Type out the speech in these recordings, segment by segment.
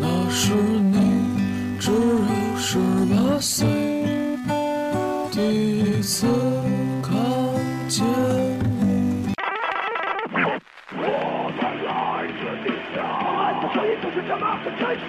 那时你只有十八岁，第一次看见你。我们来自地下，这里就是这么的真实。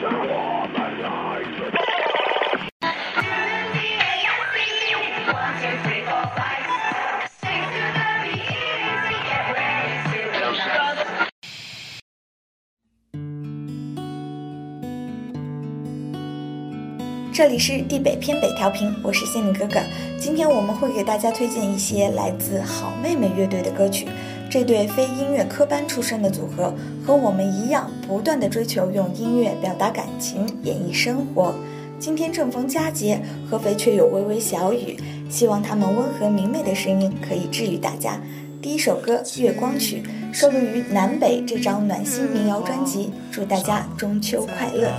这里是地北偏北调频，我是仙女哥哥。今天我们会给大家推荐一些来自好妹妹乐队的歌曲。这对非音乐科班出身的组合，和我们一样，不断的追求用音乐表达感情，演绎生活。今天正逢佳节，合肥却有微微小雨，希望他们温和明媚的声音可以治愈大家。第一首歌《月光曲》收录于《南北》这张暖心民谣专辑。祝大家中秋快乐！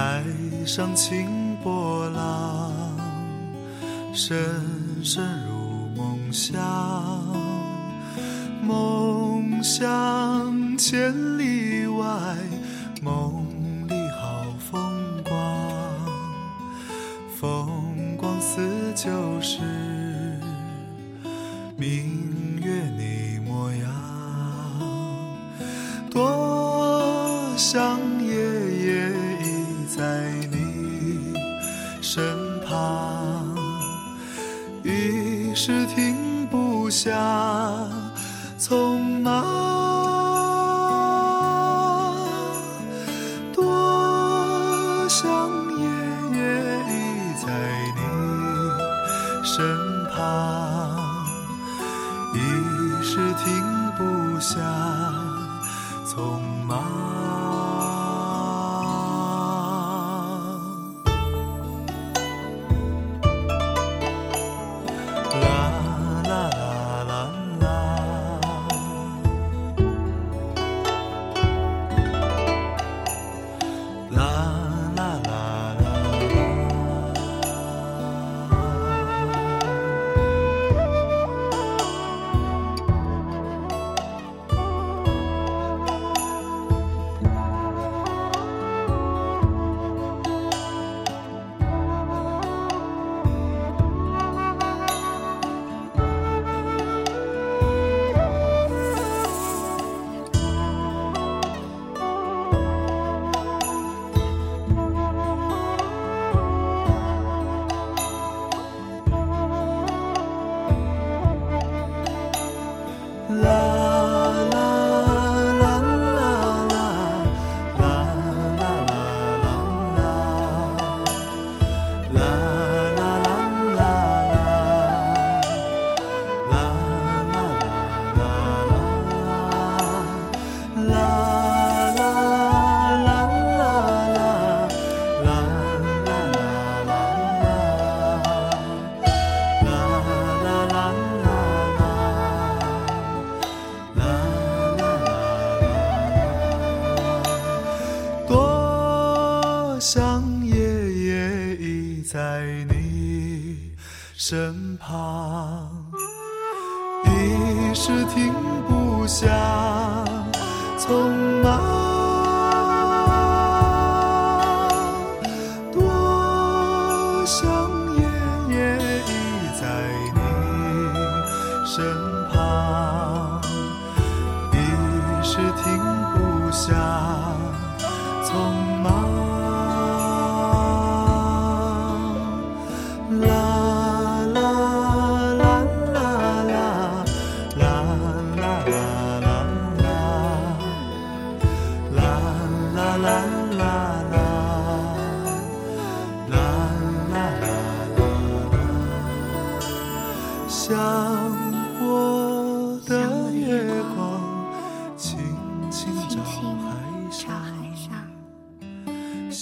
海上，清波浪，深深入梦乡，梦乡千里外，梦里好风光，风光似旧时，明月你模样。多想夜夜依在你身旁，一时停不下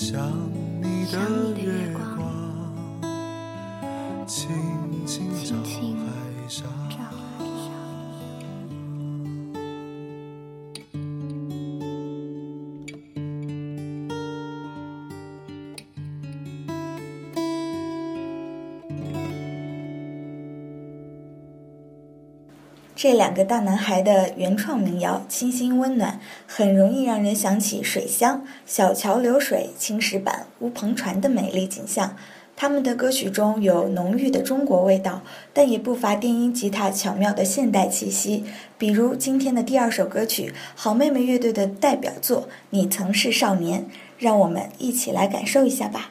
像你的月光，这两个大男孩的原创民谣清新温暖，很容易让人想起水乡小桥流水、青石板、乌篷船的美丽景象。他们的歌曲中有浓郁的中国味道，但也不乏电音吉他巧妙的现代气息。比如今天的第二首歌曲，好妹妹乐队的代表作《你曾是少年》，让我们一起来感受一下吧。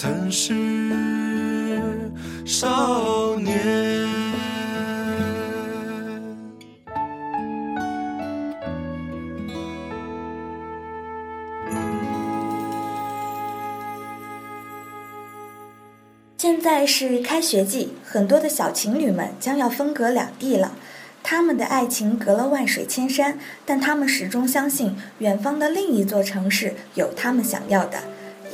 曾是少年。现在是开学季，很多的小情侣们将要分隔两地了。他们的爱情隔了万水千山，但他们始终相信远方的另一座城市有他们想要的。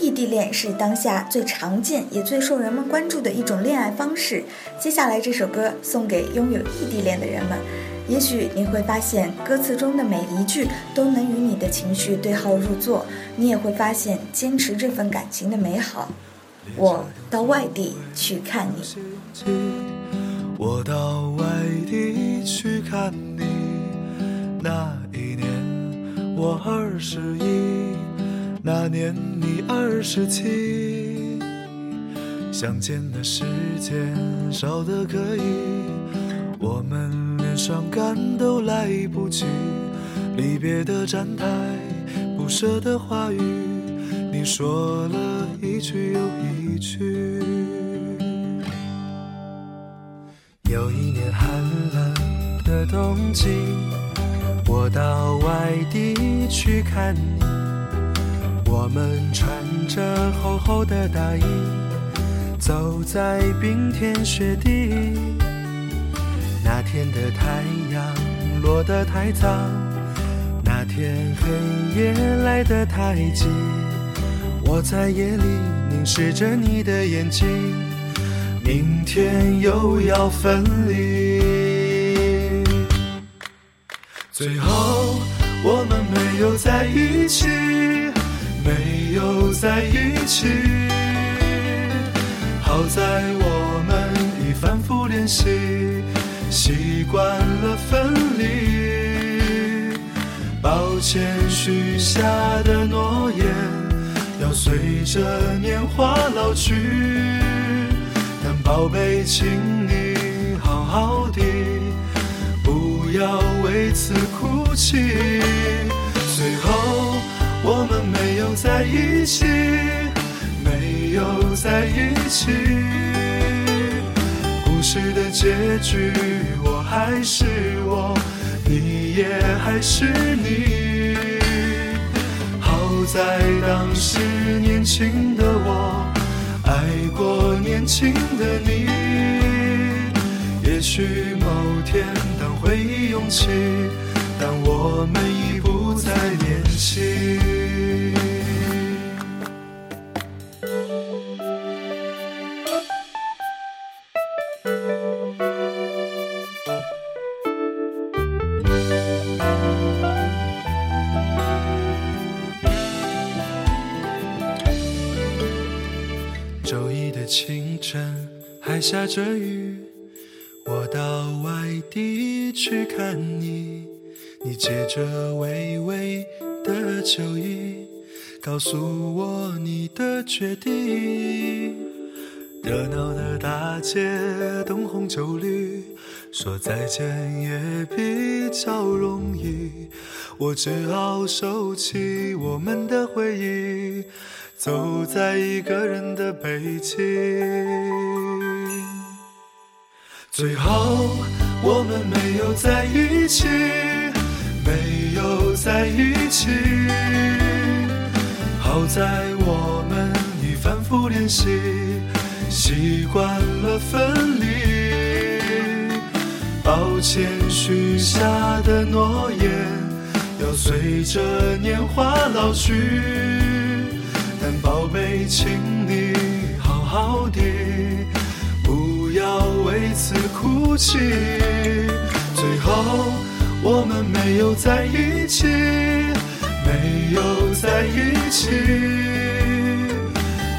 异地恋是当下最常见也最受人们关注的一种恋爱方式。接下来这首歌送给拥有异地恋的人们，也许你会发现歌词中的每一句都能与你的情绪对号入座，你也会发现坚持这份感情的美好。我到外地去看你。我到外地去看你，那一年我二十一，那年你二十七。相见的时间少得可以，我们连伤感都来不及。离别的站台，不舍的话语，你说了一句又一句。有一年寒冷的冬季，我到外地去看你。我们穿着厚厚的大衣，走在冰天雪地。那天的太阳落得太早，那天黑夜来得太急。我在夜里凝视着你的眼睛。明天又要分离，最后我们没有在一起，没有在一起。好在我们已反复练习，习惯了分离。抱歉许下的诺言，要随着年华老去。但宝贝，请你好好的。不要为此哭泣。最后我们没有在一起，没有在一起。故事的结局，我还是我，你也还是你。好在当时年轻的我，爱过年轻的你。也许某天当。回忆涌起，但我们已不不再年轻。周一的清晨，还下着雨。我到外地去看你，你借着微微的酒意，告诉我你的决定。热闹的大街，灯红酒绿，说再见也比较容易。我只好收起我们的回忆，走在一个人的北京。最后我们没有在一起，没有在一起。好在我们已反复练习，习惯了分离。抱歉许下的诺言，要随着年华老去。但宝贝，请你好好的。不要为此哭泣，最后我们没有在一起，没有在一起。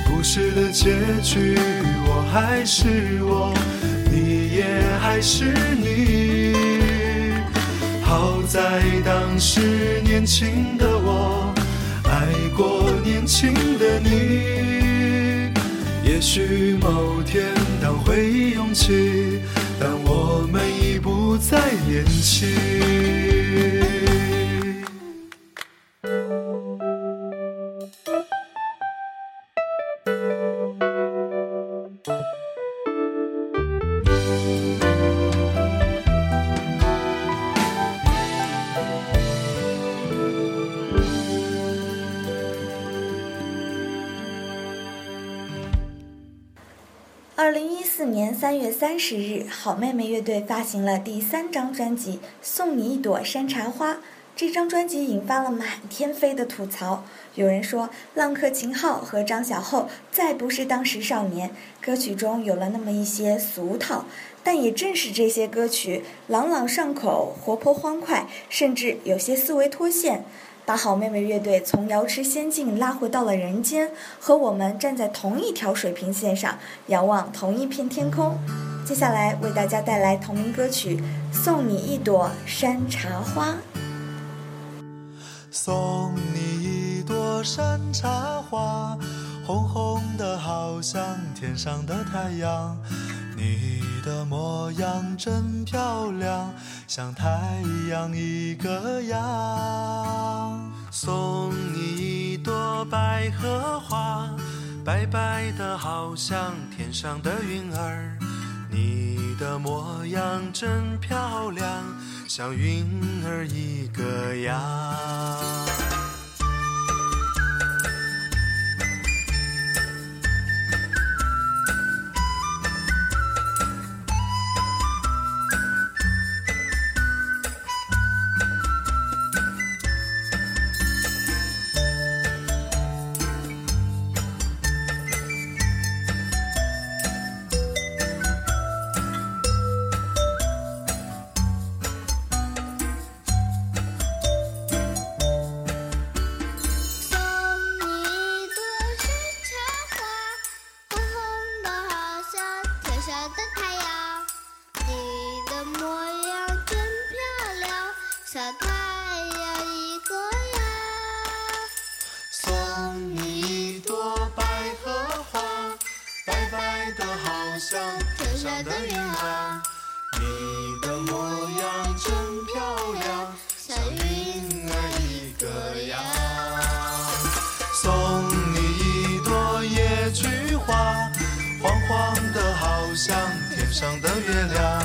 故事的结局，我还是我，你也还是你。好在当时年轻的我，爱过年轻的你。也许某天，当回忆涌起，但我不再年轻。三十日，好妹妹乐队发行了第三张专辑《送你一朵山茶花》。这张专辑引发了满天飞的吐槽，有人说浪客秦昊和张小厚再不是当时少年，歌曲中有了那么一些俗套。但也正是这些歌曲朗朗上口、活泼欢快，甚至有些思维脱线。把好妹妹乐队从瑶池仙境拉回到了人间，和我们站在同一条水平线上，遥望同一片天空。接下来为大家带来同名歌曲《送你一朵山茶花》。送你一朵山茶花，红红的好像天上的太阳。你的模样真漂亮，像太阳一个样。送你一朵百合花，白白的好像天上的云儿。你的模样真漂亮，像云儿一个样。小太阳一个呀，送你一朵百合花，白白的好像天上的云啊。你的模样真漂亮，像云儿一个样。送你一朵野菊花，黄黄的好像天上的月亮。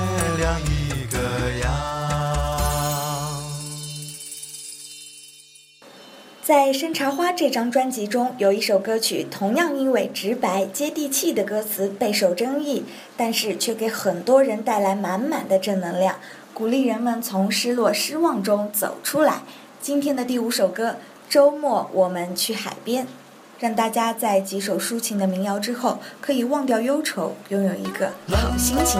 在《山茶花》这张专辑中，有一首歌曲同样因为直白接地气的歌词备受争议，但是却给很多人带来满满的正能量，鼓励人们从失落失望中走出来。今天的第五首歌《周末我们去海边》，让大家在几首抒情的民谣之后，可以忘掉忧愁，拥有一个好心情。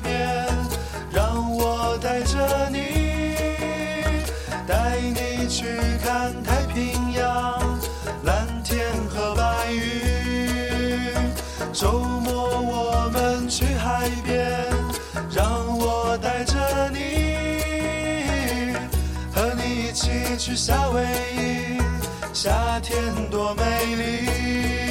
周末我们去海边，让我带着你，和你一起去夏威夷，夏天多美丽。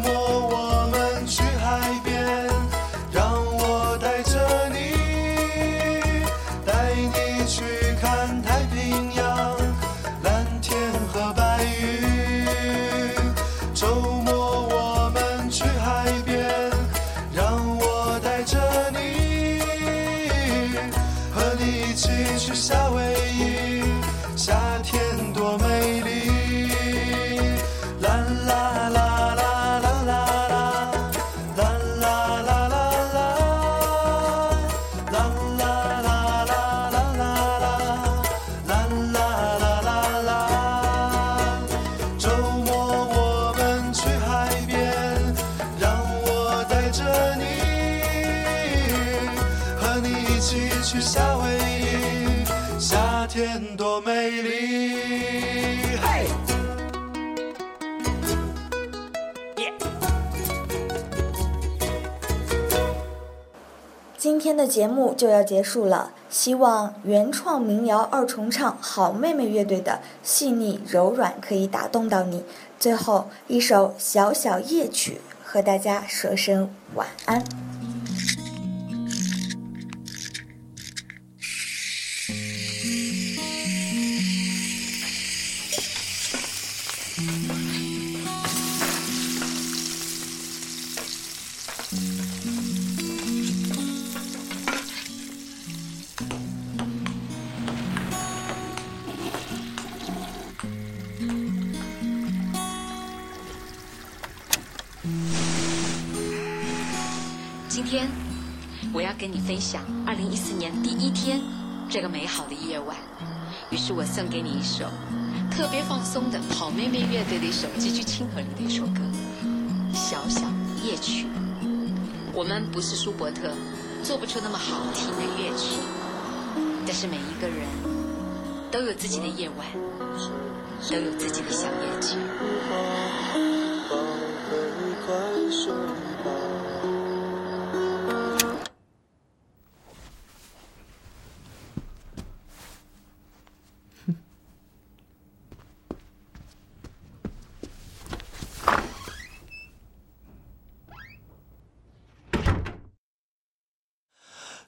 今天的节目就要结束了，希望原创民谣二重唱好妹妹乐队的细腻柔软可以打动到你。最后一首小小夜曲，和大家说声晚安。今天我要跟你分享二零一四年第一天这个美好的夜晚，于是我送给你一首特别放松的好妹妹乐队的一首极具亲和力的一首歌《小小夜曲》。我们不是舒伯特，做不出那么好听的乐曲，但是每一个人都有自己的夜晚，都有自己的小夜曲。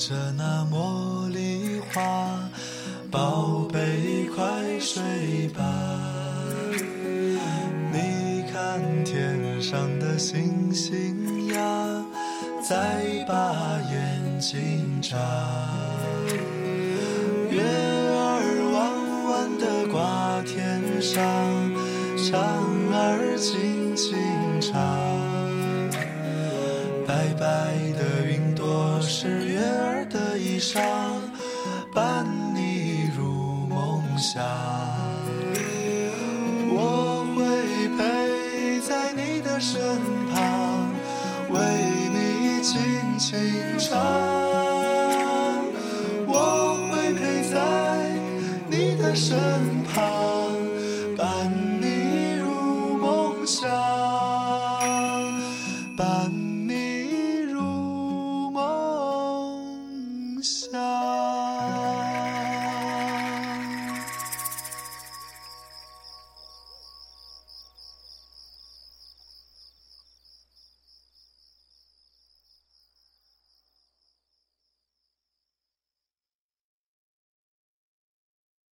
着那茉莉花，宝贝快睡吧。你看天上的星星呀，在把眼睛眨。下，我会陪在你的身旁，为你轻轻唱，我会陪在你的身旁。